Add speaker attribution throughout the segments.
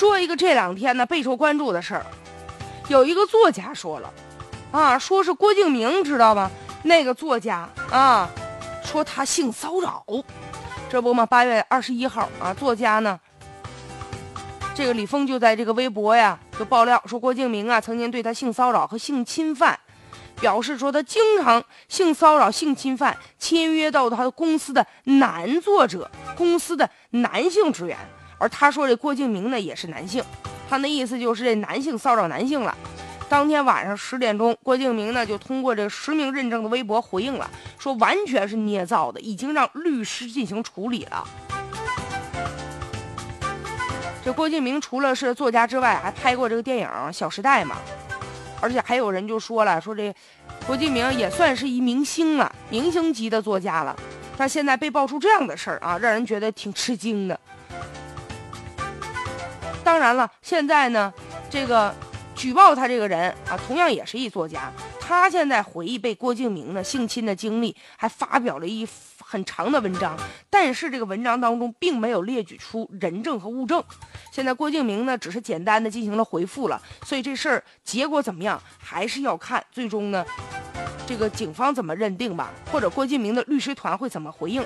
Speaker 1: 说一个这两天呢备受关注的事儿，有一个作家说了，啊，说是郭敬明，知道吗？那个作家啊，说他性骚扰，这不嘛？八月二十一号啊，作家呢，这个李峰就在这个微博呀就爆料说郭敬明啊曾经对他性骚扰和性侵犯，表示说他经常性骚扰、性侵犯签约到他公司的男作者、公司的男性职员。而他说这郭敬明呢也是男性，他那意思就是这男性骚扰男性了。当天晚上十点钟，郭敬明呢就通过这实名认证的微博回应了，说完全是捏造的，已经让律师进行处理了。这郭敬明除了是作家之外，还拍过这个电影《小时代》嘛，而且还有人就说了，说这郭敬明也算是一明星了，明星级的作家了。但现在被爆出这样的事儿啊，让人觉得挺吃惊的。当然了，现在呢，这个举报他这个人啊，同样也是一作家。他现在回忆被郭敬明呢性侵的经历，还发表了一很长的文章。但是这个文章当中并没有列举出人证和物证。现在郭敬明呢只是简单的进行了回复了，所以这事儿结果怎么样，还是要看最终呢这个警方怎么认定吧，或者郭敬明的律师团会怎么回应。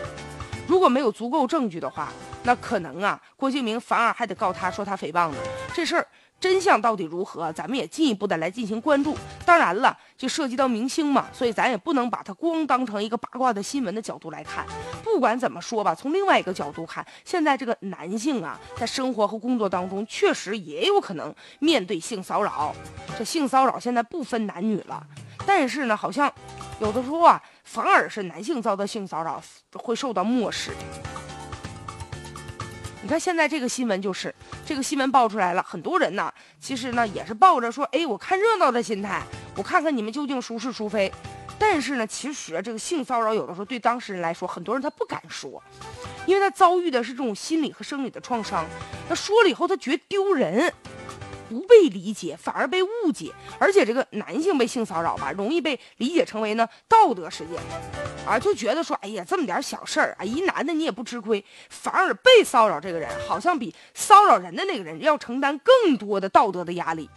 Speaker 1: 如果没有足够证据的话，那可能啊，郭敬明反而还得告他说他诽谤呢。这事儿真相到底如何，咱们也进一步的来进行关注。当然了，就涉及到明星嘛，所以咱也不能把他光当成一个八卦的新闻的角度来看。不管怎么说吧，从另外一个角度看，现在这个男性啊，在生活和工作当中确实也有可能面对性骚扰。这性骚扰现在不分男女了，但是呢，好像有的时候啊。反而是男性遭到性骚扰会受到漠视。你看现在这个新闻就是这个新闻爆出来了，很多人呢其实呢也是抱着说，哎，我看热闹的心态，我看看你们究竟孰是孰非。但是呢，其实这个性骚扰有的时候对当事人来说，很多人他不敢说，因为他遭遇的是这种心理和生理的创伤，他说了以后他觉得丢人。不被理解，反而被误解，而且这个男性被性骚扰吧，容易被理解成为呢道德事件，啊，就觉得说，哎呀，这么点小事儿啊，一男的你也不吃亏，反而被骚扰这个人好像比骚扰人的那个人要承担更多的道德的压力。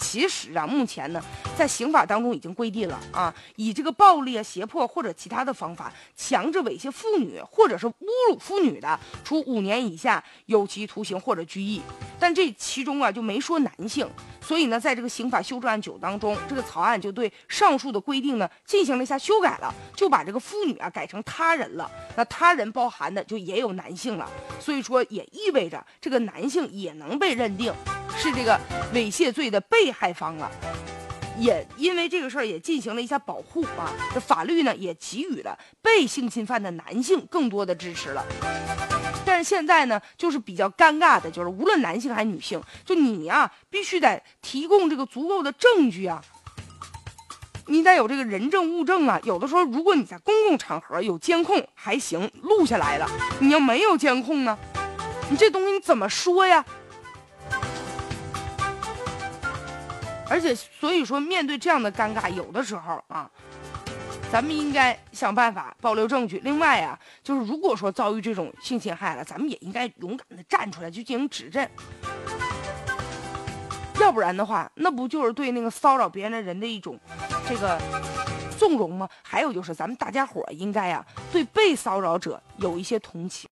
Speaker 1: 其实啊，目前呢，在刑法当中已经规定了啊，以这个暴力啊、胁迫或者其他的方法强制猥亵妇女，或者是侮辱妇女的，处五年以下有期徒刑或者拘役。但这其中啊，就没说男性，所以呢，在这个刑法修正案九当中，这个草案就对上述的规定呢进行了一下修改了，就把这个妇女啊改成他人了。那他人包含的就也有男性了，所以说也意味着这个男性也能被认定。是这个猥亵罪的被害方了，也因为这个事儿也进行了一下保护啊。这法律呢也给予了被性侵犯的男性更多的支持了。但现在呢，就是比较尴尬的，就是无论男性还是女性，就你呀，必须得提供这个足够的证据啊，你得有这个人证物证啊。有的时候，如果你在公共场合有监控还行，录下来了；你要没有监控呢，你这东西你怎么说呀？而且，所以说，面对这样的尴尬，有的时候啊，咱们应该想办法保留证据。另外啊，就是如果说遭遇这种性侵害了，咱们也应该勇敢的站出来去进行指证。要不然的话，那不就是对那个骚扰别人的人的一种这个纵容吗？还有就是，咱们大家伙应该啊，对被骚扰者有一些同情。